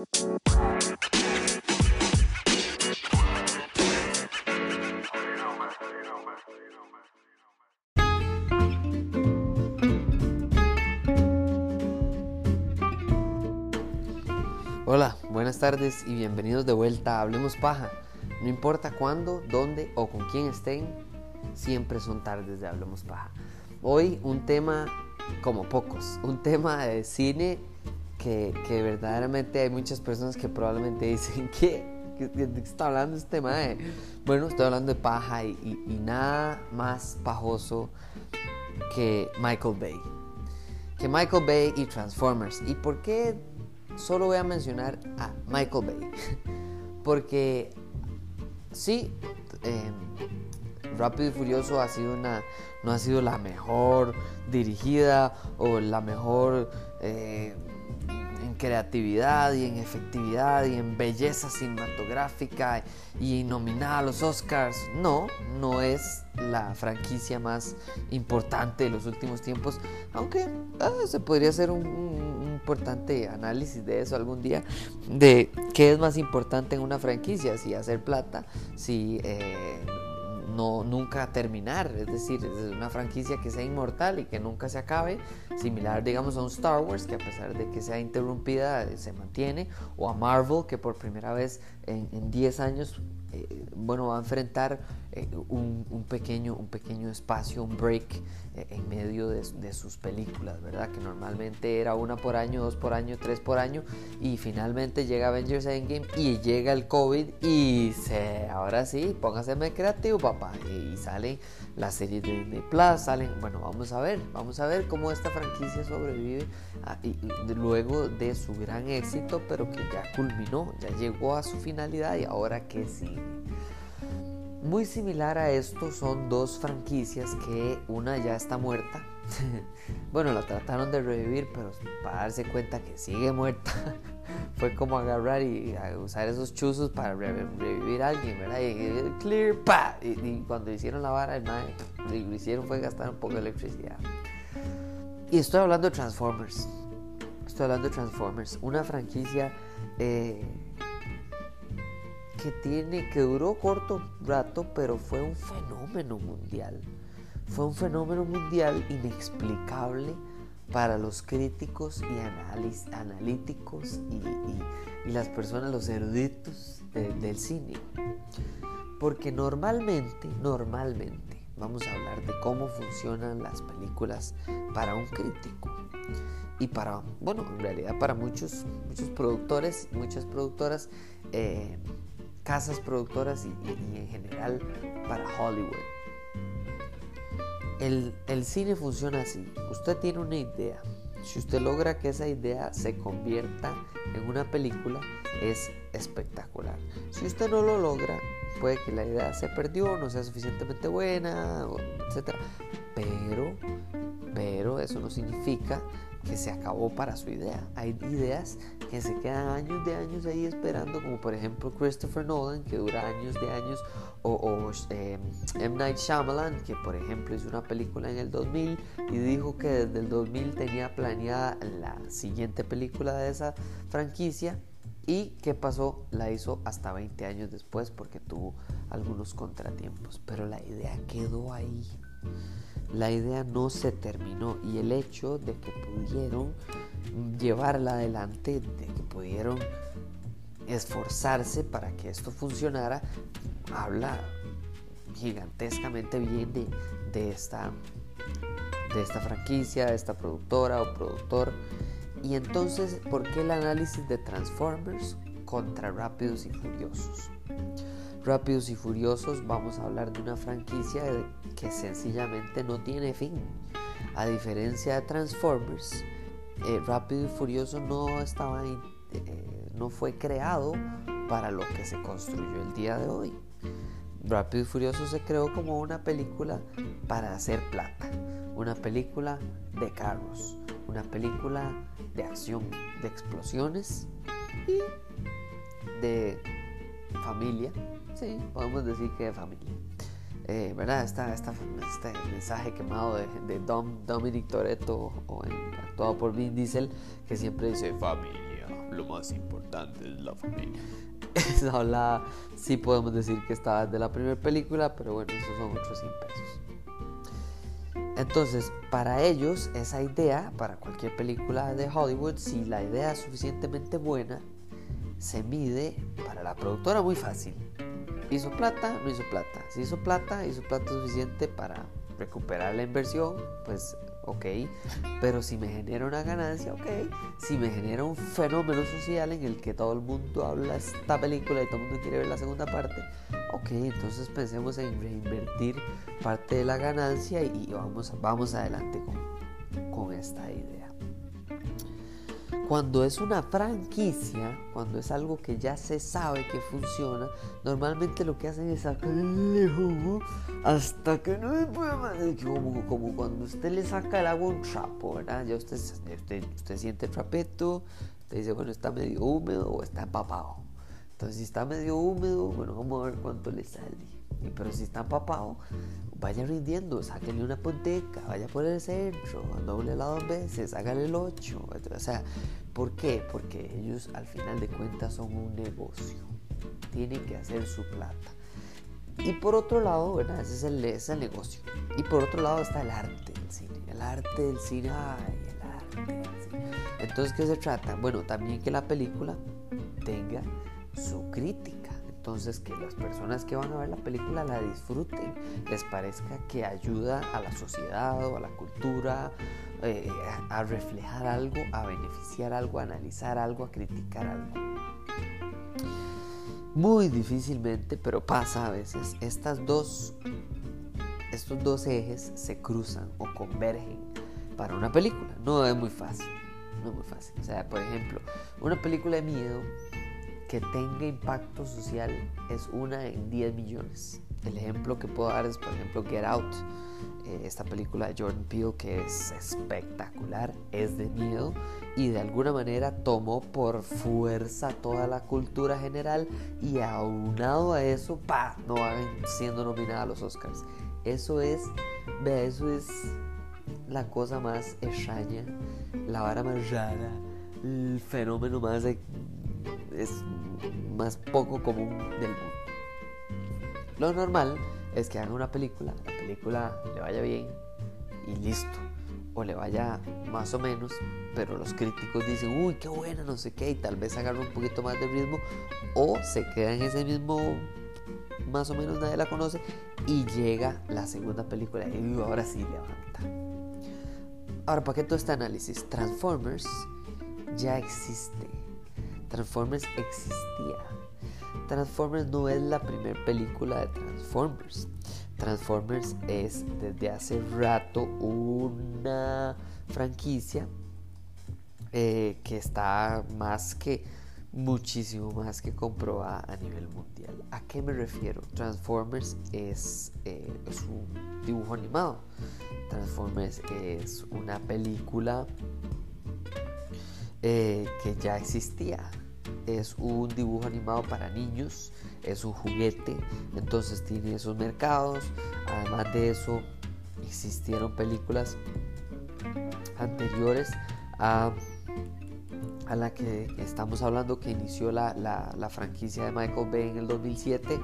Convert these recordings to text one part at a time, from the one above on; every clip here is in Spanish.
Hola, buenas tardes y bienvenidos de vuelta a Hablemos Paja. No importa cuándo, dónde o con quién estén, siempre son tardes de Hablemos Paja. Hoy un tema como pocos, un tema de cine que, verdaderamente hay muchas personas que probablemente dicen que ¿Qué está hablando este tema? Bueno, estoy hablando de paja y, nada más pajoso que Michael Bay. Que Michael Bay y Transformers. ¿Y por qué solo voy a mencionar a Michael Bay. Porque sí, em, Rápido y Furioso ha sido una, no ha sido la mejor dirigida o la mejor eh, creatividad y en efectividad y en belleza cinematográfica y nominada a los Oscars. No, no es la franquicia más importante de los últimos tiempos, aunque ah, se podría hacer un importante análisis de eso algún día, de qué es más importante en una franquicia, si hacer plata, si eh, no nunca terminar, es decir, es una franquicia que sea inmortal y que nunca se acabe, similar digamos a un Star Wars que a pesar de que sea interrumpida se mantiene, o a Marvel que por primera vez en 10 años eh, bueno, va a enfrentar eh, un, pequeño, un pequeño espacio, un break eh, en medio de, sus películas, ¿verdad? Que normalmente era una por año, dos por año, tres por año, y finalmente llega Avengers Endgame y llega el COVID y se, ahora sí, póngase creativo, papá, y salen las series de Disney Plus, salen, bueno, vamos a ver, vamos a ver cómo esta franquicia sobrevive ah, y, luego de su gran éxito, pero que ya culminó, ya llegó a su finalidad y ahora que sí muy similar a esto son dos franquicias que una ya está muerta. bueno, la trataron de revivir, pero para darse cuenta que sigue muerta, fue como agarrar y usar esos chuzos para revivir a alguien, ¿verdad? Y, clear, pa. Y, cuando hicieron la vara, lo hicieron fue gastar un poco de electricidad. Y estoy hablando de Transformers. Estoy hablando de Transformers, una franquicia eh, que tiene, que duró corto rato, pero fue un fenómeno mundial. Fue un fenómeno mundial inexplicable para los críticos y analíticos y, las personas, los eruditos del cine. Porque normalmente, normalmente, vamos a hablar de cómo funcionan las películas para un crítico y para, bueno, en realidad para muchos, muchos productores, muchas productoras. Eh, casas productoras y, en general para Hollywood. El, el, cine funciona así. Usted tiene una idea. Si usted logra que esa idea se convierta en una película, es espectacular. Si usted no lo logra, puede que la idea se perdió, no sea suficientemente buena, etc. Pero, pero eso no significa que se acabó para su idea. Hay ideas que se quedan años de años ahí esperando, como por ejemplo Christopher Nolan, que dura años de años, o, em, M. Night Shyamalan, que por ejemplo hizo una película en el 2000 y dijo que desde el 2000 tenía planeada la siguiente película de esa franquicia. ¿Y qué pasó? La hizo hasta 20 años después porque tuvo algunos contratiempos. Pero la idea quedó ahí la idea no se terminó y el hecho de que pudieron llevarla adelante, de que pudieron esforzarse para que esto funcionara, habla gigantescamente bien de, esta, de esta franquicia, de esta productora o productor. Y entonces, ¿por qué el análisis de Transformers contra Rápidos y Furiosos? Rápidos y Furiosos vamos a hablar de una franquicia que sencillamente no tiene fin. A diferencia de Transformers, eh, Rápido y Furioso no estaba eh, no fue creado para lo que se construyó el día de hoy. Rápido y Furioso se creó como una película para hacer plata, una película de carros, una película de acción, de explosiones y de familia Sí, podemos decir que de familia. Eh, ¿Verdad? Esta, esta, este mensaje quemado de, de Dom, Dominic Toretto, o actuado por Vin Diesel, que siempre dice familia, lo más importante es la familia. Esa hablada sí podemos decir que estaba de la primera película, pero bueno, esos son otros 100 pesos. Entonces, para ellos, esa idea, para cualquier película de Hollywood, si la idea es suficientemente buena, se mide para la productora muy fácil. ¿Hizo plata? No hizo plata. Si hizo plata, hizo plata suficiente para recuperar la inversión, pues ok. Pero si me genera una ganancia, ok. Si me genera un fenómeno social en el que todo el mundo habla esta película y todo el mundo quiere ver la segunda parte, ok. Entonces pensemos en reinvertir parte de la ganancia y vamos, vamos adelante con, con esta idea. Cuando es una franquicia, cuando es algo que ya se sabe que funciona, normalmente lo que hacen es sacarle jugo hasta que no me puede más. Como, cuando usted le saca el agua un trapo, ¿verdad? Ya usted, usted, usted siente el trapeto, usted dice, bueno, está medio húmedo o está empapado. Entonces, si está medio húmedo, bueno, vamos a ver cuánto le sale. Pero si está empapado, vaya rindiendo, sáquenle una ponteca, vaya por el centro, doble la dos veces, hágale el ocho. O sea, ¿por qué? Porque ellos al final de cuentas son un negocio. Tienen que hacer su plata. Y por otro lado, ¿verdad? Ese es el, ese es el negocio. Y por otro lado está el arte del cine. El arte del cine, ay, el arte del cine. Entonces, ¿qué se trata? Bueno, también que la película tenga su crítica entonces que las personas que van a ver la película la disfruten, les parezca que ayuda a la sociedad o a la cultura, eh, a, reflejar algo, a beneficiar algo, a analizar algo, a criticar algo. Muy difícilmente, pero pasa a veces, estas dos, estos dos ejes se cruzan o convergen para una película. No es muy fácil, no es muy fácil. O sea, por ejemplo, una película de miedo que tenga impacto social es una en 10 millones. El ejemplo que puedo dar es, por ejemplo, Get Out, eh, esta película de Jordan Peele que es espectacular, es de miedo y de alguna manera tomó por fuerza toda la cultura general y aunado a eso, pa, no van siendo nominada a los Oscars. Eso es, vea, eso es la cosa más extraña, la vara más rara, el fenómeno más es más poco común del mundo. Lo normal es que hagan una película, la película le vaya bien y listo. O le vaya más o menos, pero los críticos dicen, uy, qué buena, no sé qué, y tal vez agarren un poquito más de ritmo, o se queda en ese mismo, más o menos nadie la conoce, y llega la segunda película, y ahora sí levanta. Ahora, ¿para qué todo este análisis? Transformers ya existe Transformers existía. Transformers no es la primera película de Transformers. Transformers es desde hace rato una franquicia eh, que está más que muchísimo más que comprobada a nivel mundial. ¿A qué me refiero? Transformers es, eh, es un dibujo animado. Transformers es una película eh, que ya existía. Es un dibujo animado para niños, es un juguete, entonces tiene esos mercados. Además de eso, existieron películas anteriores a, a la que estamos hablando que inició la, la, franquicia de Michael Bay en el 2007,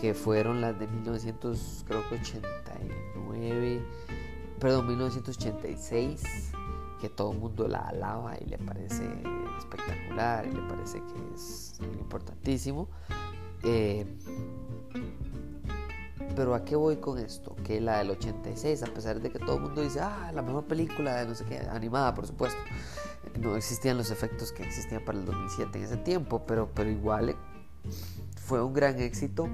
que fueron las de 1989, perdón, 1986 que todo el mundo la alaba y le parece espectacular y le parece que es importantísimo. Eh, pero ¿a qué voy con esto? Que la del 86, a pesar de que todo el mundo dice, ah, la mejor película de no sé qué, animada, por supuesto, no existían los efectos que existían para el 2007 en ese tiempo, pero, pero igual fue un gran éxito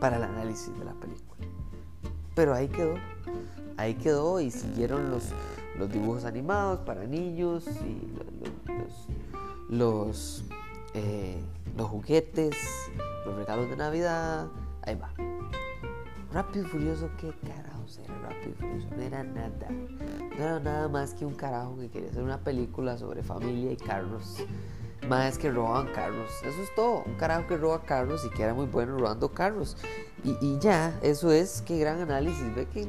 para el análisis de la película. Pero ahí quedó, ahí quedó y siguieron los, los dibujos animados para niños y los, los, eh, los, juguetes, los regalos de Navidad. Ahí va. Rápido y Furioso, ¿qué carajos era Rápido y Furioso? No era nada. No era nada más que un carajo que quería hacer una película sobre familia y carros más que roban carros. Eso es todo. Un carajo que roba carros y que era muy bueno robando carros. Y, ya, eso es. Qué gran análisis. Ve que,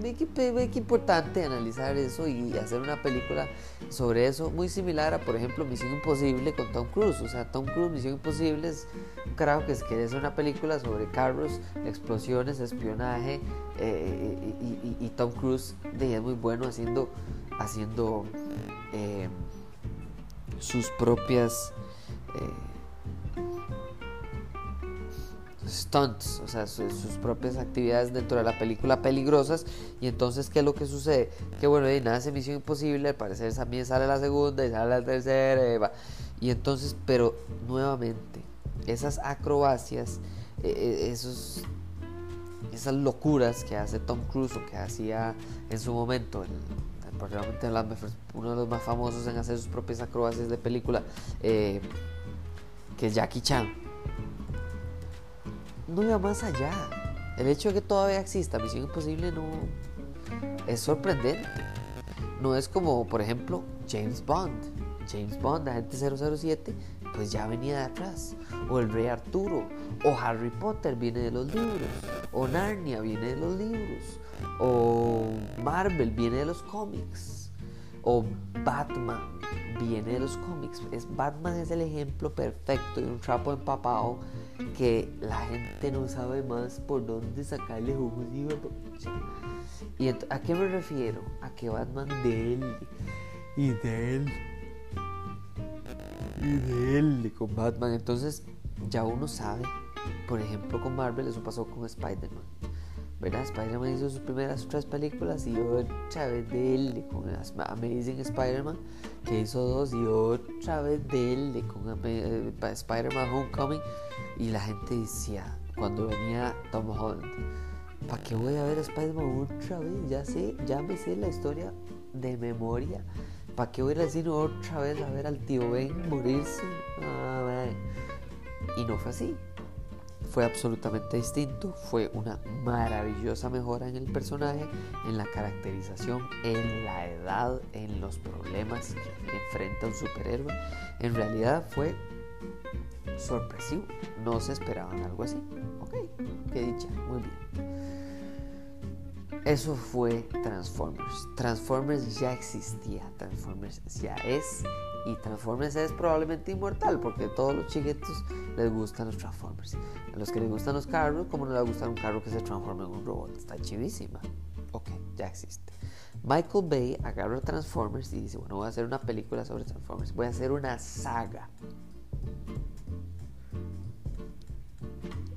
ve, que, importante analizar eso y hacer una película sobre eso. Muy similar a, por ejemplo, Misión Imposible con Tom Cruise. O sea, Tom Cruise, Misión Imposible es un carajo que quiere hacer una película sobre carros, explosiones, espionaje. Eh, y, Tom Cruise es muy bueno haciendo, haciendo eh, sus propias eh, stunts, o sea, sus, propias actividades dentro de la película peligrosas. Y entonces, ¿qué es lo que sucede? Que bueno, y nada es Misión Imposible, al parecer también sale la segunda y sale la tercera. Y, entonces, pero nuevamente, esas acrobacias, eh, eh, esos, esas locuras que hace Tom Cruise o que hacía en su momento, el, probablemente uno de los más famosos en hacer sus propias acrobacias de película que es Jackie Chan, no iba más allá. El hecho de que todavía exista Misión Imposible no es sorprendente. No es como, por ejemplo, James Bond. James Bond, agente 007, pues ya venía de atrás. O el Rey Arturo. O Harry Potter viene de los libros. O Narnia viene de los libros. O Marvel viene de los cómics. O Batman viene de los cómics. Es, Batman es el ejemplo perfecto de un trapo empapado que la gente no sabe más por dónde sacarle jugos y ¿Y a qué me refiero? A que Batman de él y de él y de él con Batman. Entonces ya uno sabe, por ejemplo con Marvel, eso pasó con Spider-Man ¿verdad? Spider-Man hizo sus primeras tres películas y otra vez de él con Amazing Spider-Man, que hizo dos, y otra vez de él con eh, Spider-Man Homecoming. Y la gente decía, cuando venía Tom Holland, ¿para qué voy a ver Spider-Man otra vez? Ya sé, ya me sé la historia de memoria. ¿Para qué voy a ir al cine otra vez a ver al tío Ben morirse? Ah, y no fue así fue absolutamente distinto, fue una maravillosa mejora en el personaje, en la caracterización, en la edad, en los problemas que enfrenta un superhéroe. En realidad fue sorpresivo, no se esperaban algo así. Ok, qué dicha, muy bien. Eso fue Transformers. Transformers ya existía, Transformers ya es y Transformers es probablemente inmortal porque a todos los chiquitos les gustan los Transformers. A los que les gustan los carros, como no les gusta un carro que se transforma en un robot? Está chivísima. Ok, ya existe. Michael Bay agarra Transformers y dice, bueno, voy a hacer una película sobre Transformers. Voy a hacer una saga.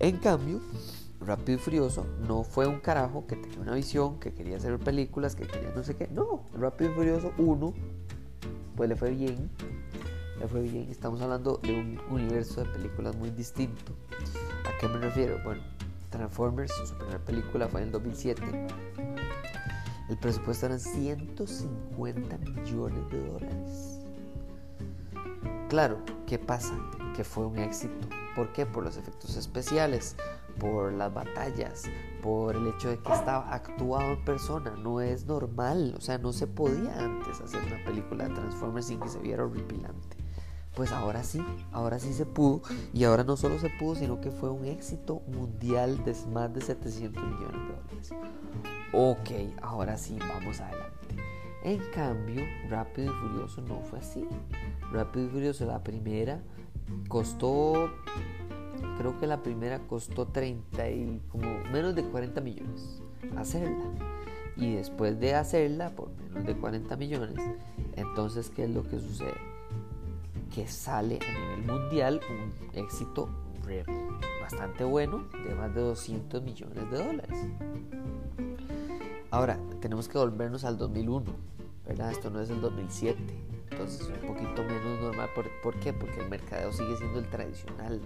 En cambio, Rápido y Furioso no fue un carajo que tenía una visión, que quería hacer películas, que quería no sé qué. No, Rápido y Furioso 1 pues le fue bien. Le fue bien. Estamos hablando de un universo de películas muy distinto. ¿A qué me refiero? Bueno, Transformers, su primera película fue en el 2007. El presupuesto eran 150 millones de dólares. Claro, ¿qué pasa? Que fue un éxito. ¿Por qué? Por los efectos especiales, por las batallas, por el hecho de que estaba actuado en persona. No es normal, o sea, no se podía antes hacer una película de Transformers sin que se viera horripilante. Pues ahora sí, ahora sí se pudo y ahora no solo se pudo, sino que fue un éxito mundial de más de 700 millones de dólares. Ok, ahora sí, vamos adelante. En cambio, Rápido y Furioso no fue así. Rápido y Furioso, la primera, costó creo que la primera costó 30 y como menos de 40 millones hacerla. Y después de hacerla por menos de 40 millones, entonces ¿qué es lo que sucede? Que sale a nivel mundial un éxito bastante bueno de más de 200 millones de dólares. Ahora, tenemos que volvernos al 2001, ¿verdad? Esto no es el 2007, entonces es un poquito menos normal. ¿Por, ¿Por, qué? Porque el mercadeo sigue siendo el tradicional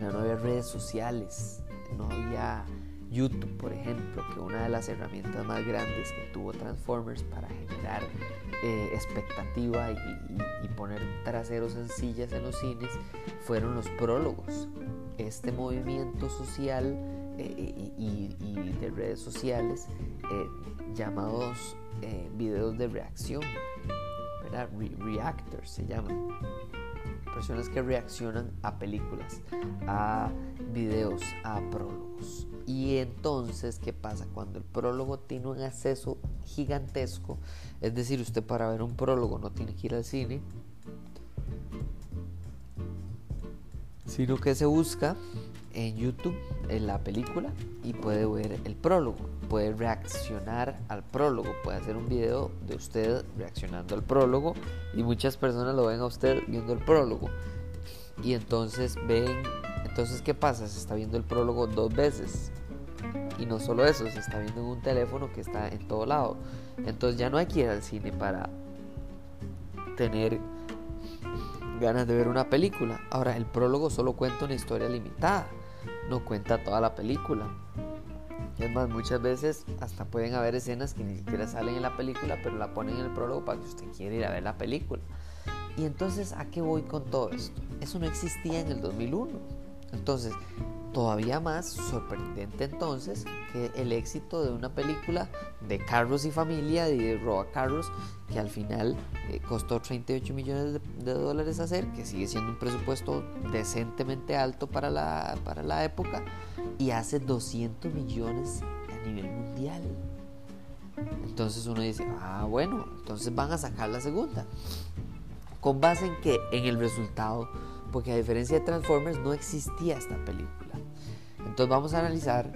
no había redes sociales, no había YouTube, por ejemplo, que una de las herramientas más grandes que tuvo Transformers para generar eh, expectativa y, poner traseros en sillas en los cines fueron los prólogos. Este movimiento social eh, y, de redes sociales eh, llamados videos de reacción, ¿verdad? reactors se llaman personas que reaccionan a películas, a videos, a prólogos. Y entonces, ¿qué pasa? Cuando el prólogo tiene un acceso gigantesco, es decir, usted para ver un prólogo no tiene que ir al cine, sino que se busca en YouTube en la película y puede ver el prólogo, puede reaccionar al prólogo, puede hacer un video de usted reaccionando al prólogo y muchas personas lo ven a usted viendo el prólogo. Y entonces ven, entonces ¿qué pasa? Se está viendo el prólogo dos veces. Y no solo eso, se está viendo en un teléfono que está en todo lado. Entonces ya no hay que ir al cine para tener ganas de ver una película. Ahora, el prólogo solo cuenta una historia limitada no cuenta toda la película. Es más, muchas veces hasta pueden haber escenas que ni siquiera salen en la película, pero la ponen en el prólogo para que usted quiera ir a ver la película. Y entonces, ¿a qué voy con todo esto? Eso no existía en el 2001. Entonces, todavía más sorprendente entonces que el éxito de una película de Carlos y familia de Roa Carlos que al final eh, costó 38 millones de, dólares hacer, que sigue siendo un presupuesto decentemente alto para la, para la época y hace 200 millones a nivel mundial. Entonces uno dice, ah bueno, entonces van a sacar la segunda. ¿Con base en qué? En el resultado. Porque a diferencia de Transformers no existía esta película. Entonces vamos a analizar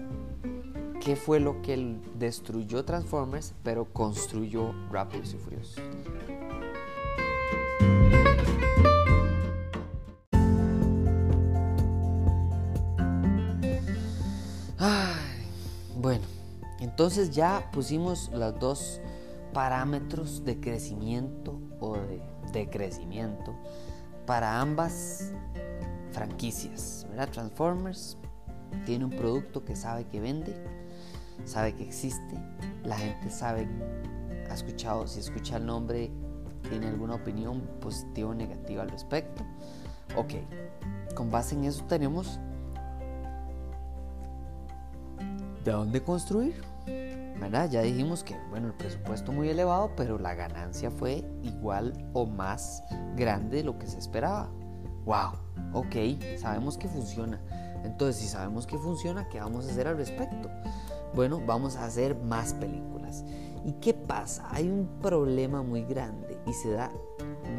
qué fue lo que destruyó Transformers, pero construyó Rápidos y Furiosos. bueno, entonces ya pusimos los dos parámetros de crecimiento o de decrecimiento para ambas franquicias, ¿verdad? Transformers tiene un producto que sabe que vende, sabe que existe, la gente sabe, ha escuchado, si escucha el nombre, tiene alguna opinión positiva o negativa al respecto. Ok, con base en eso tenemos de dónde construir. ¿verdad? Ya dijimos que, bueno, el presupuesto muy elevado, pero la ganancia fue igual o más grande de lo que se esperaba. ¡Wow! Ok, sabemos que funciona. Entonces, si sabemos que funciona, ¿qué vamos a hacer al respecto? Bueno, vamos a hacer más películas. ¿Y qué pasa? Hay un problema muy grande y se da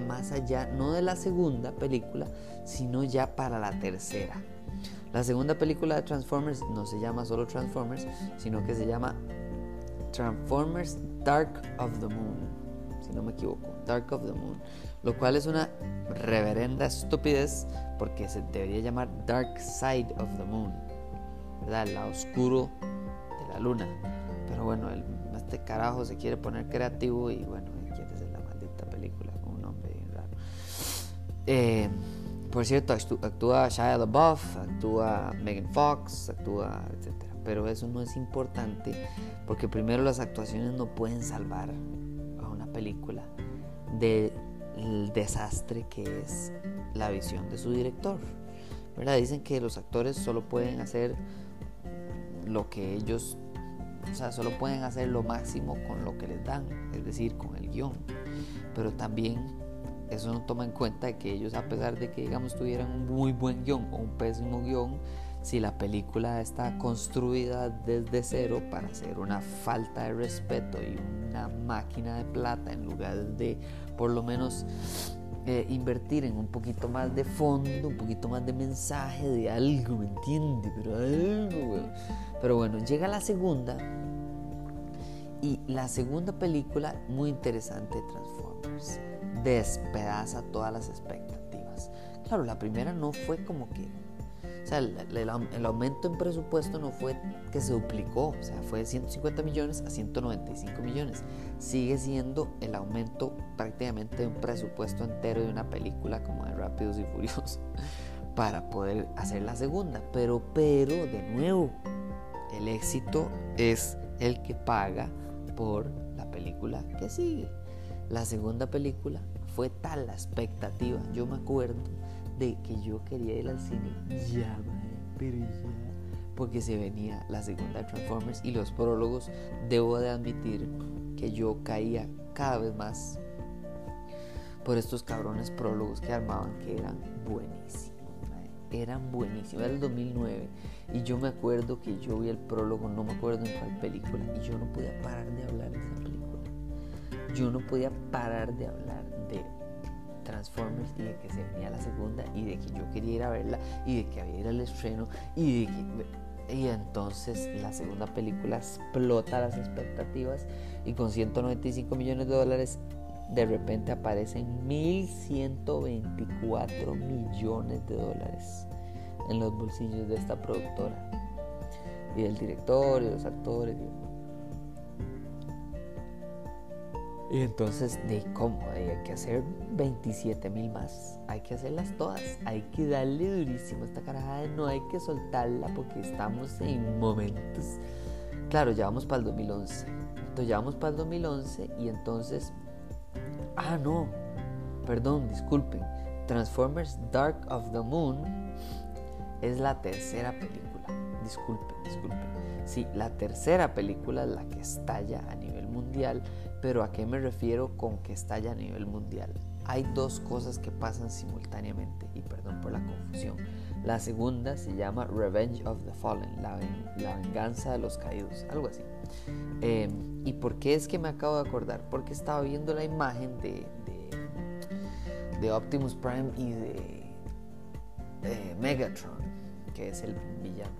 más allá, no de la segunda película, sino ya para la tercera. La segunda película de Transformers no se llama solo Transformers, sino que se llama Transformers Dark of the Moon, si no me equivoco, Dark of the Moon, lo cual es una reverenda estupidez porque se debería llamar Dark Side of the Moon, ¿verdad? El lado oscuro de la luna. Pero bueno, este carajo se quiere poner creativo y bueno, quiere hacer la maldita película con un nombre bien raro. Eh, por cierto, actúa Shia LaBeouf, actúa Megan Fox, actúa etc. Pero eso no es importante porque primero las actuaciones no pueden salvar a una película del desastre que es la visión de su director. ¿verdad? Dicen que los actores solo pueden hacer lo que ellos, o sea, solo pueden hacer lo máximo con lo que les dan, es decir, con el guion. Pero también eso no toma en cuenta que ellos, a pesar de que, digamos, tuvieran un muy buen guion o un pésimo guion, si la película está construida desde cero para ser una falta de respeto y una máquina de plata en lugar de por lo menos eh, invertir en un poquito más de fondo, un poquito más de mensaje, de algo, ¿me entiende? Pero algo, Pero bueno, llega la segunda y la segunda película, muy interesante, Transformers, despedaza todas las expectativas. Claro, la primera no fue como que o sea, el, aumento en presupuesto no fue que se duplicó, o sea, fue de 150 millones a 195 millones. Sigue siendo el aumento prácticamente de un presupuesto entero de una película como de Rápidos y Furiosos para poder hacer la segunda. Pero, pero, de nuevo, el éxito es el que paga por la película que sigue. La segunda película fue tal la expectativa, yo me acuerdo de que yo quería ir al cine ya, pero ya. Porque se venía la segunda Transformers y los prólogos. Debo de admitir que yo caía cada vez más por estos cabrones prólogos que armaban que eran buenísimos. Eran buenísimos. Era el 2009 y yo me acuerdo que yo vi el prólogo, no me acuerdo en cuál película, y yo no podía parar de hablar de esa película. Yo no podía parar de hablar de Transformers y de que se venía la segunda y de que yo quería ir a verla y de que había ir al estreno y de que y entonces la segunda película explota las expectativas y con 195 millones de dólares de repente aparecen 1.124 millones de dólares en los bolsillos de esta productora y del director y los actores. Y entonces, ¿de cómo? Hay que hacer 27 mil más. Hay que hacerlas todas. Hay que darle durísimo esta carajada. No hay que soltarla porque estamos en momentos. Claro, ya vamos para el 2011. Entonces, ya vamos para el 2011 y entonces. Ah, no. Perdón, disculpen. Transformers Dark of the Moon es la tercera película. Disculpen, disculpen. Sí, la tercera película es la que estalla a nivel mundial pero ¿a qué me refiero con que estalla a nivel mundial? Hay dos cosas que pasan simultáneamente, y perdón por la confusión. La segunda se llama Revenge of the Fallen, la, venganza de los caídos, algo así. Em, ¿Y por qué es que me acabo de acordar? Porque estaba viendo la imagen de, de, Optimus Prime y de Megatron, que es el villano.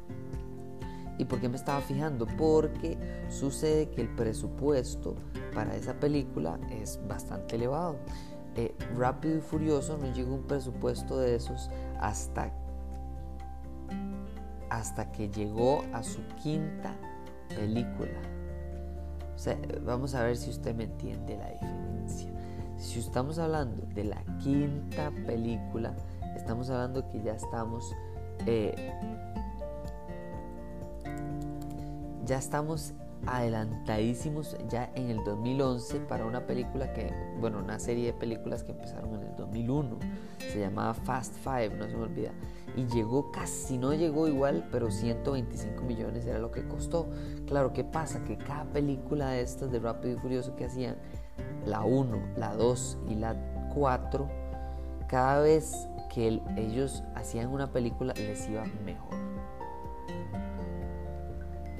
¿Y por qué me estaba fijando? Porque sucede que el presupuesto para esa película es bastante elevado. Eh, Rápido y Furioso no llegó un presupuesto de esos hasta, hasta que llegó a su quinta película. Vamos a ver si usted me entiende la diferencia. Si estamos hablando de la quinta película, estamos hablando que ya estamos eh, ya estamos adelantadísimos ya en el 2011 para una película que, bueno, una serie de películas que empezaron en el 2001. Se llamaba Fast Five, no se me olvida. Y llegó casi, no llegó igual, pero 125 millones era lo que costó. Claro, ¿qué pasa? Que cada película de estas de Rápido y Furioso que hacían, la 1, la 2 y la 4, cada vez que ellos hacían una película les iba mejor.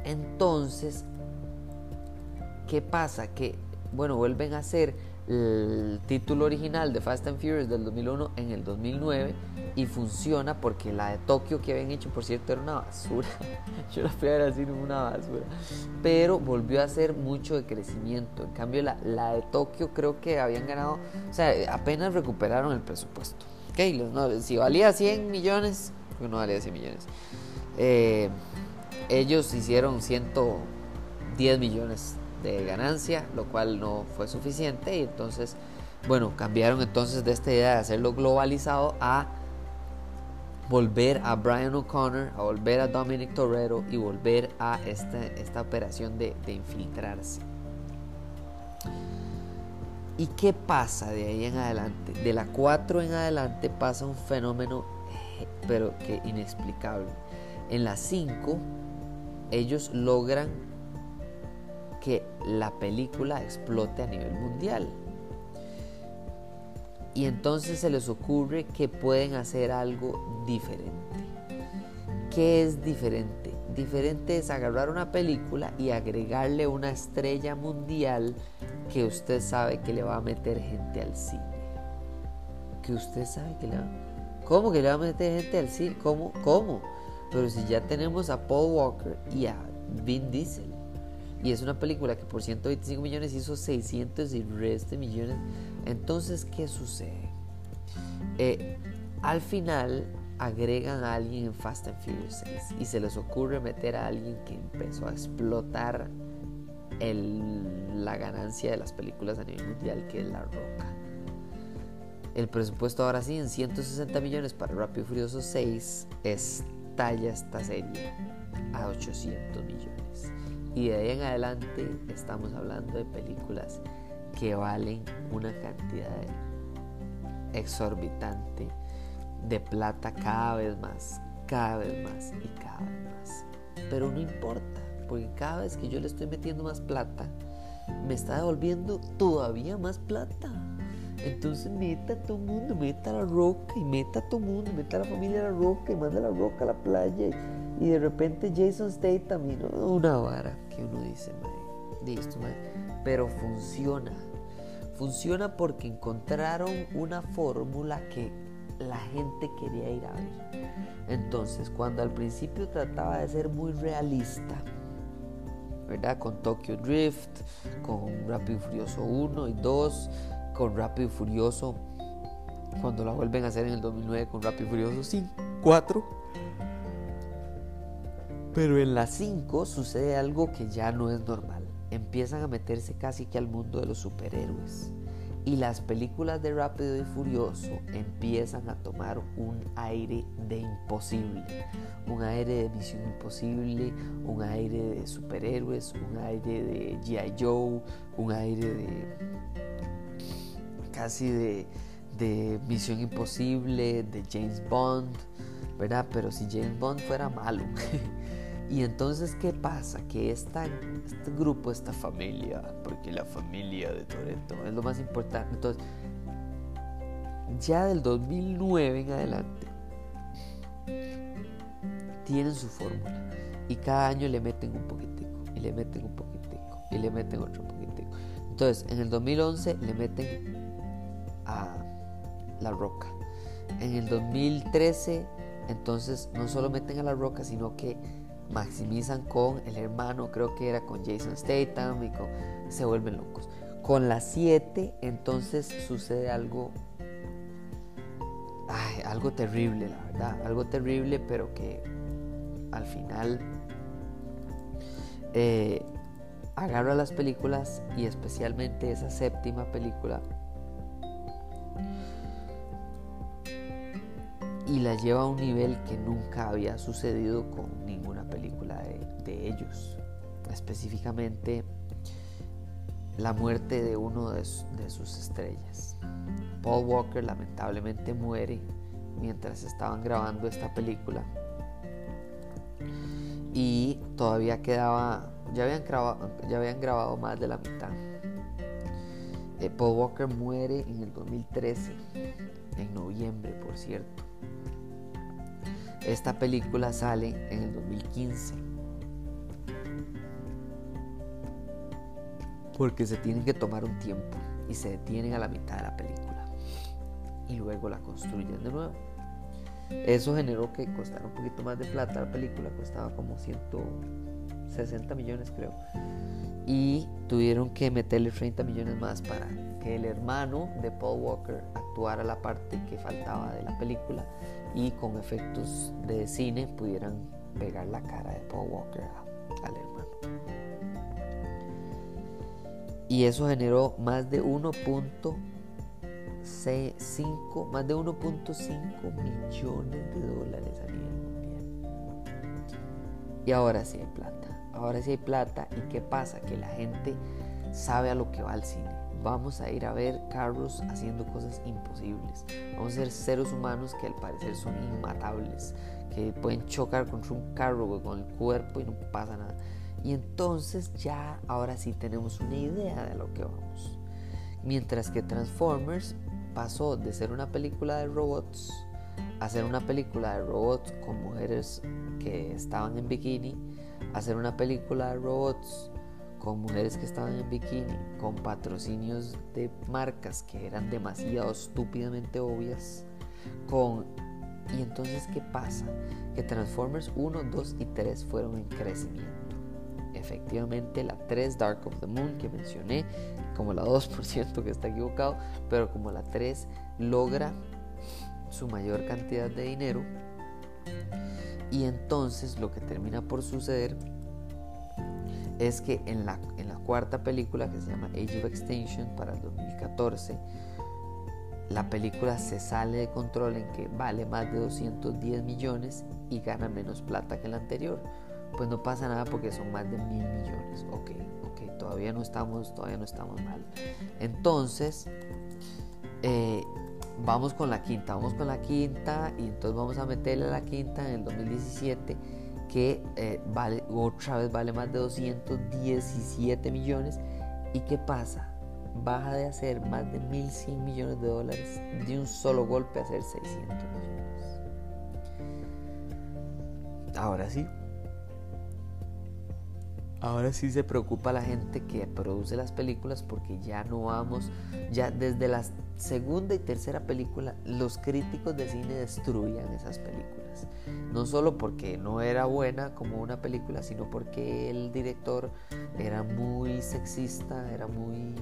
Entonces, ¿qué pasa? Que, bueno, vuelven a hacer el título original de Fast and Furious del 2001 en el 2009 y funciona porque la de Tokio que habían hecho, por cierto, era una basura. Yo la fui a decir una basura. Pero volvió a ser mucho de crecimiento. En cambio, la, la de Tokio creo que habían ganado, o sea, apenas recuperaron el presupuesto. Okay, no, si valía 100 millones, pues no valía 100 millones. Eh, ellos hicieron 110 millones de ganancia, lo cual no fue suficiente y entonces, bueno, cambiaron entonces de esta idea de hacerlo globalizado a volver a Brian O'Connor, a volver a Dominic Torrero y volver a esta, esta operación de, de infiltrarse. ¿Y qué pasa de ahí en adelante? De la 4 en adelante pasa un fenómeno, eh, pero que inexplicable. En la 5 ellos logran que la película explote a nivel mundial. Y entonces se les ocurre que pueden hacer algo diferente. ¿Qué es diferente? Diferente es agarrar una película y agregarle una estrella mundial que usted sabe que le va a meter gente al cine. Que usted sabe que le va... ¿Cómo que le va a meter gente al cine? ¿Cómo? ¿Cómo? Pero si ya tenemos a Paul Walker y a Vin Diesel. Y es una película que por 125 millones hizo 600 y resto millones. Entonces, ¿qué sucede? Eh, al final agregan a alguien en Fast and Furious 6 y se les ocurre meter a alguien que empezó a explotar el, la ganancia de las películas a nivel mundial, que es La Roca. El presupuesto ahora sí en 160 millones para Rápido y Furioso 6 es talla esta serie a 800 millones. Y de ahí en adelante estamos hablando de películas que valen una cantidad exorbitante de plata cada vez más, cada vez más y cada vez más. Pero no importa, porque cada vez que yo le estoy metiendo más plata, me está devolviendo todavía más plata. Entonces meta a todo el mundo, meta a la roca y meta a todo el mundo, meta a la familia a la roca y manda a la roca a la playa. Y, de repente Jason Statham, y una vara que uno dice, listo, pero funciona. Funciona porque encontraron una fórmula que la gente quería ir a ver. Entonces, cuando al principio trataba de ser muy realista, ¿verdad? Con Tokyo Drift, con Rápido Furioso 1 y 2, con Rápido y Furioso, cuando la vuelven a hacer en el 2009 con Rápido y Furioso 5, 4. Pero en la 5 sucede algo que ya no es normal. Empiezan a meterse casi que al mundo de los superhéroes y las películas de Rápido y Furioso empiezan a tomar un aire de imposible, un aire de misión imposible, un aire de superhéroes, un aire de G.I. Joe, un aire de casi de, de misión imposible, de James Bond, ¿verdad? Pero si James Bond fuera malo. Y entonces, ¿qué pasa? Que esta, este grupo, esta familia, porque la familia de Toreto es lo más importante. Entonces, ya del 2009 en adelante, tienen su fórmula. Y cada año le meten un poquitico, y le meten un poquitico, y le meten otro poquitico. Entonces, en el 2011 le meten a La Roca. En el 2013, entonces, no solo meten a La Roca, sino que maximizan con el hermano, creo que era con Jason Statham y se vuelven locos. Con las 7 entonces sucede algo algo terrible, la verdad, algo terrible, pero que al final eh, agarra las películas y especialmente esa séptima película y la lleva a un nivel que nunca había sucedido con ninguna película de, ellos. Específicamente la muerte de uno de, de, sus estrellas. Paul Walker lamentablemente muere mientras estaban grabando esta película y todavía quedaba, ya habían grabado, ya habían grabado más de la mitad. Eh, Paul Walker muere en el 2013, en noviembre por cierto. Esta película sale en el 2015. Porque se tienen que tomar un tiempo y se detienen a la mitad de la película. Y luego la construyen de nuevo. Eso generó que costara un poquito más de plata la película, costaba como 160 millones creo. Y tuvieron que meterle 30 millones más para que el hermano de Paul Walker actuara la parte que faltaba de la película y con efectos de cine pudieran pegar la cara de Paul Walker al hermano. Y eso generó más de 1.5 más de 1.5 millones de dólares a nivel mundial. Y ahora sí hay plata. Ahora sí hay plata. ¿Y qué pasa? Que la gente sabe a lo que va al cine vamos a ir a ver carros haciendo cosas imposibles. Vamos a ser seres humanos que al parecer son inmatables, que pueden chocar contra un carro con el cuerpo y no pasa nada. Y entonces ya ahora sí tenemos una idea de lo que vamos. Mientras que Transformers pasó de ser una película de robots a ser una película de robots con mujeres que estaban en bikini, a ser una película de robots con mujeres que estaban en bikini, con patrocinios de marcas que eran demasiado estúpidamente obvias, con... Y entonces, ¿qué pasa? Que Transformers 1, 2 y 3 fueron en crecimiento. Efectivamente, la 3, Dark of the Moon, que mencioné, como la 2, por cierto, que está equivocado, pero como la 3 logra su mayor cantidad de dinero, y entonces lo que termina por suceder es que en la, en la cuarta película que se llama Age of Extinction para el 2014, la película se sale de control en que vale más de 210 millones y gana menos plata que la anterior. Pues no pasa nada porque son más de mil millones. Ok, ok, todavía no estamos, todavía no estamos mal. Entonces, eh, vamos con la quinta, vamos con la quinta y entonces vamos a meterle a la quinta en el 2017 que eh, vale, otra vez vale más de 217 millones. ¿Y qué pasa? baja de hacer más de 1.100 millones de dólares de un solo golpe a hacer 600 millones. Ahora sí, Ahora sí se preocupa la gente que produce las películas porque ya no vamos, ya desde la segunda y tercera película los críticos de cine destruían esas películas. No solo porque no era buena como una película, sino porque el director era muy sexista, era muy,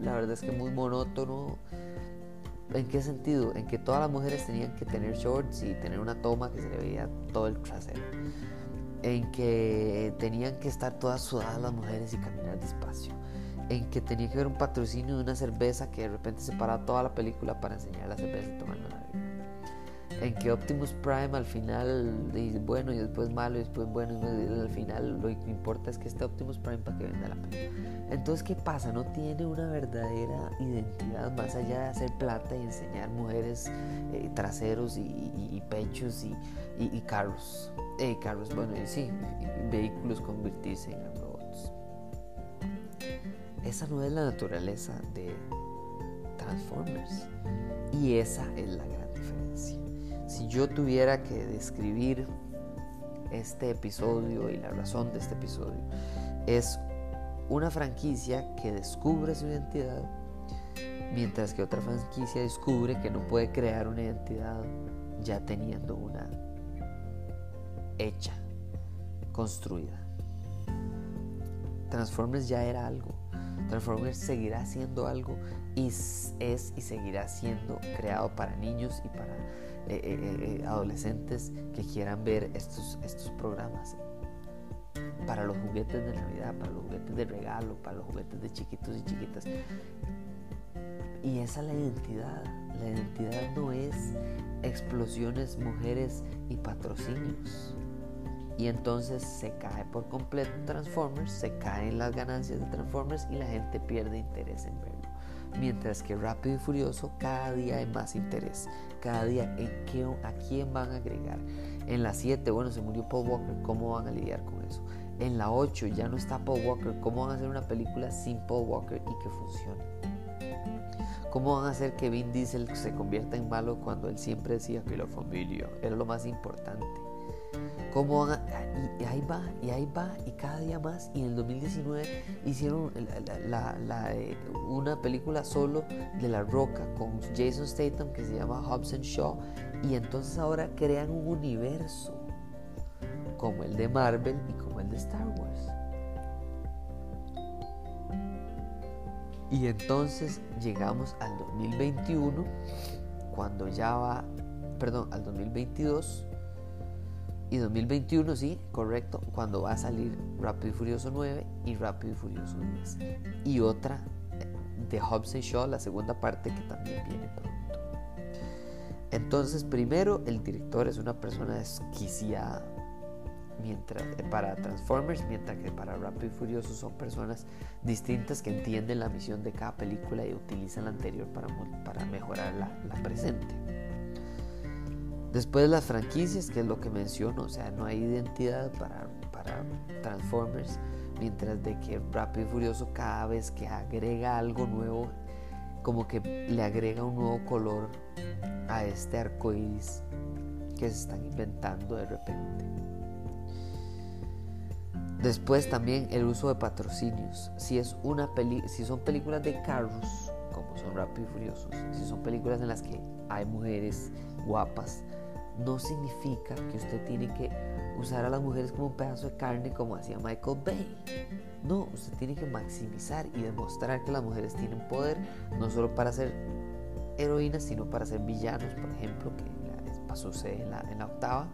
la verdad es que muy monótono. ¿En qué sentido? En que todas las mujeres tenían que tener shorts y tener una toma que se le veía todo el trasero en que tenían que estar todas sudadas las mujeres y caminar despacio, en que tenía que haber un patrocinio de una cerveza que de repente se para toda la película para enseñar la cerveza y tomar la en que Optimus Prime al final dice bueno y después malo y después bueno y al final lo que importa es que esté Optimus Prime para que venda la película. Entonces, ¿qué pasa? No tiene una verdadera identidad más allá de hacer plata y enseñar mujeres eh, traseros y, pechos y, carros. Eh, carros, bueno, y sí, vehículos convertirse en robots. Esa no es la naturaleza de Transformers. Y esa es la gran. Si yo tuviera que describir este episodio y la razón de este episodio, es una franquicia que descubre su identidad, mientras que otra franquicia descubre que no puede crear una identidad ya teniendo una hecha, construida. Transformers ya era algo. Transformers seguirá siendo algo y es y seguirá siendo creado para niños y para eh, eh, eh, adolescentes que quieran ver estos, estos programas. Para los juguetes de Navidad, para los juguetes de regalo, para los juguetes de chiquitos y chiquitas. Y esa es la identidad. La identidad no es explosiones, mujeres y patrocinios. Y entonces se cae por completo Transformers, se caen las ganancias de Transformers y la gente pierde interés en verlo. Mientras que Rápido y Furioso cada día hay más interés. Cada día en a quién van a agregar. En la 7, bueno, se murió Paul Walker, ¿cómo van a lidiar con eso? En la 8 ya no está Paul Walker, ¿cómo van a hacer una película sin Paul Walker y que funcione? ¿Cómo van a hacer que Vin Diesel se convierta en malo cuando él siempre decía que la familia era lo más importante? ¿Cómo y, ahí va, y ahí va, y cada día más. Y en el 2019 hicieron eh, una película solo de La Roca con Jason Statham que se llama Hobson Shaw. Y entonces ahora crean un universo como el de Marvel y como el de Star Wars. Y entonces llegamos al 2021, cuando ya va, perdón, al 2022 y 2021, sí, correcto, cuando va a salir Rápido y Furioso 9 y Rápido y Furioso 10. Y otra de Hobbs and Shaw, la segunda parte que también viene pronto. Entonces, primero, el director es una persona desquiciada mientras, eh, para Transformers, mientras que para Rápido y Furioso son personas distintas que entienden la misión de cada película y utilizan la anterior para, para mejorar la, la presente. Después las franquicias, que es lo que menciono, o sea, no hay identidad para, para Transformers, mientras de que Rápido y Furioso cada vez que agrega algo nuevo, como que le agrega un nuevo color a este arco iris que se están inventando de repente. Después también el uso de patrocinios. Si, es una peli si son películas de carros, como son Rápido y Furiosos, si son películas en las que hay mujeres guapas, no significa que usted tiene que usar a las mujeres como un pedazo de carne como hacía Michael Bay. No, usted tiene que maximizar y demostrar que las mujeres tienen poder, no solo para ser heroínas, sino para ser villanos, por ejemplo, que sucede en la, en la octava.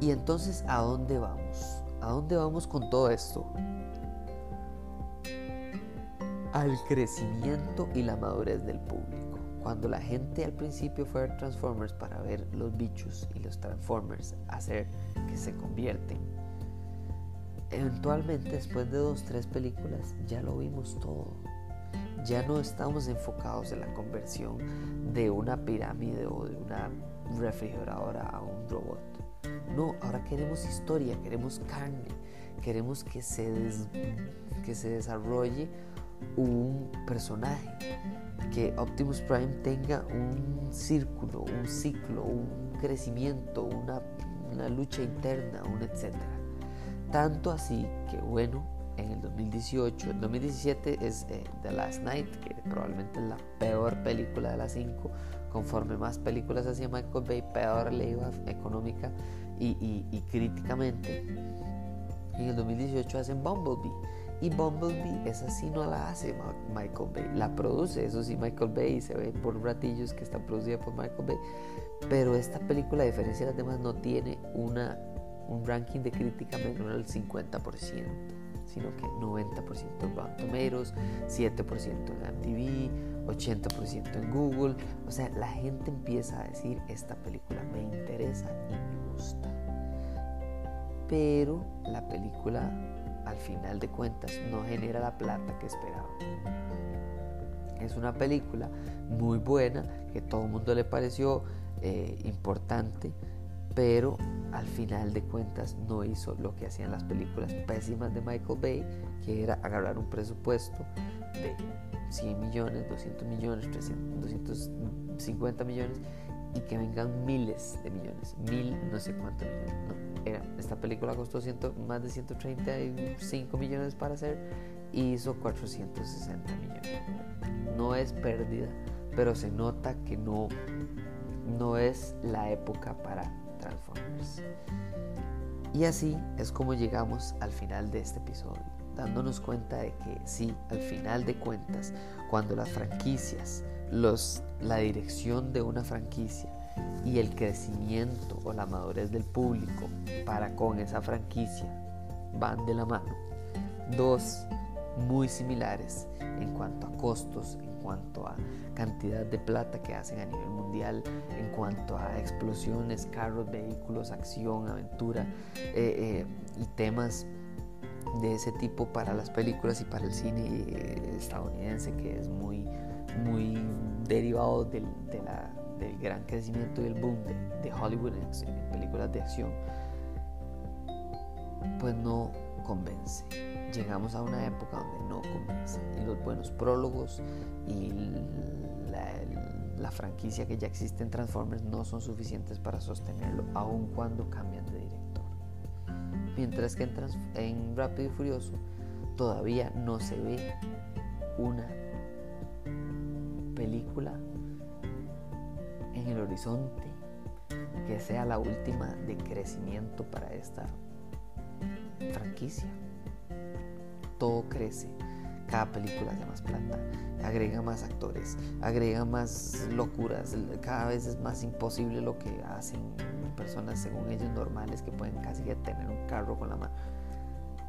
Y entonces, ¿a dónde vamos? ¿A dónde vamos con todo esto? Al crecimiento y la madurez del público. Cuando la gente al principio fue a Transformers para ver los bichos y los Transformers hacer que se convierten, eventualmente después de dos, tres películas ya lo vimos todo. Ya no estamos enfocados en la conversión de una pirámide o de una refrigeradora a un robot. No, ahora queremos historia, queremos carne, queremos que se, que se desarrolle un personaje, que Optimus Prime tenga un círculo, un ciclo, un crecimiento, una, lucha interna, un etcétera. Tanto así que bueno, en el 2018, el 2017 es eh, The Last Night, que probablemente es la peor película de las cinco. Conforme más películas hacía Michael Bay, peor le iba económica y, y críticamente. En el 2018 hacen Bumblebee y Bumblebee, esa sí no la hace Michael Bay, la produce, eso sí, Michael Bay, se ve por ratillos que está producida por Michael Bay. Pero esta película, a diferencia de las demás, no tiene una, un ranking de crítica menor al 50%, sino que 90% en Rotten Tomatoes, 7% en MTV, 80% en Google. O sea, la gente empieza a decir, esta película me interesa y me gusta. Pero la película al final de cuentas no genera la plata que esperaba. Es una película muy buena que todo el mundo le pareció eh, importante, pero al final de cuentas no hizo lo que hacían las películas pésimas de Michael Bay, que era agarrar un presupuesto de 100 millones, 200 millones, 300, 250 millones y que vengan miles de millones, mil no sé cuántos millones. era, esta película costó más de 135 millones para hacer y hizo 460 millones. No es pérdida, pero se nota que no, no es la época para Transformers. Y así es como llegamos al final de este episodio, dándonos cuenta de que sí, al final de cuentas, cuando las franquicias los, la dirección de una franquicia y el crecimiento o la madurez del público para con esa franquicia van de la mano. Dos, muy similares en cuanto a costos, en cuanto a cantidad de plata que hacen a nivel mundial, en cuanto a explosiones, carros, vehículos, acción, aventura eh, eh, y temas de ese tipo para las películas y para el cine eh, estadounidense que es muy muy derivado del, del gran crecimiento y el boom de, Hollywood en, películas de acción, pues no convence. Llegamos a una época donde no convence. Y los buenos prólogos y la, la, franquicia que ya existe en Transformers no son suficientes para sostenerlo, aun cuando cambian de director. Mientras que en, en Rápido y Furioso todavía no se ve una película en el horizonte que sea la última de crecimiento para esta franquicia. Todo crece, cada película hace más plata, agrega más actores, agrega más locuras, cada vez es más imposible lo que hacen personas según ellos normales que pueden casi tener un carro con la mano.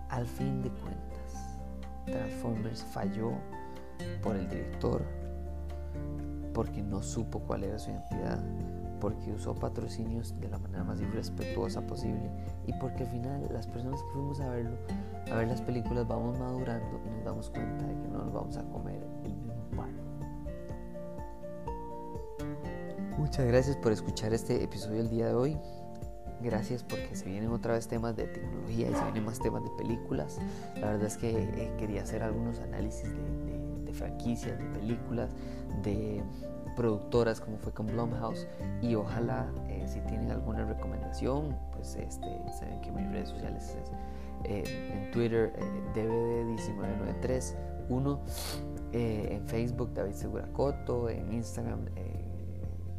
Al fin de cuentas, Transformers falló por el director, porque no supo cuál era su identidad, porque usó patrocinios de la manera más irrespetuosa posible y porque al final las personas que fuimos a verlo, a ver las películas, vamos madurando y nos damos cuenta de que no nos vamos a comer el mismo pan. Muchas gracias por escuchar este episodio el día de hoy. Gracias porque se vienen otra vez temas de tecnología y se vienen más temas de películas. La verdad es que eh, quería hacer algunos análisis de, franquicias, de películas, de productoras como fue con Blumhouse. Y ojalá eh, si tienen alguna recomendación pues este saben que mis redes sociales es eh, en Twitter eh, DVD19931 en Facebook David Seguracoto en Instagram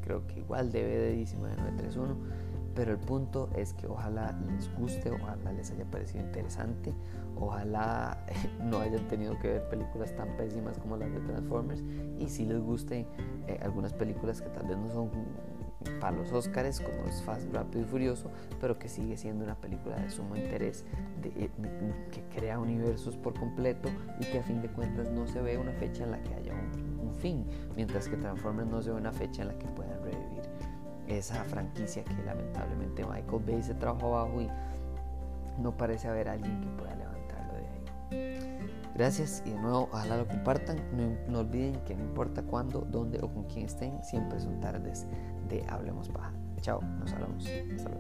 creo que igual DVD19931 pero el punto es que ojalá les guste, ojalá les haya parecido interesante, ojalá no hayan tenido que ver películas tan pésimas como las de Transformers y si les gusten eh, algunas películas que tal vez no son para los Oscars como es Fast, Rápido y Furioso, pero que sigue siendo una película de sumo interés, eh, que crea universos por completo y que a fin de cuentas no se ve una fecha en la que haya un, un fin, mientras que Transformers no se ve una fecha en la que revivir esa franquicia que lamentablemente Michael Bay se trajo abajo y no parece haber alguien que pueda levantarlo de ahí. Gracias y de nuevo, ojalá lo compartan. No, olviden que no importa cuándo, dónde o con quién estén, siempre son tardes de Hablemos Paja. Chao, nos hablamos. Hasta.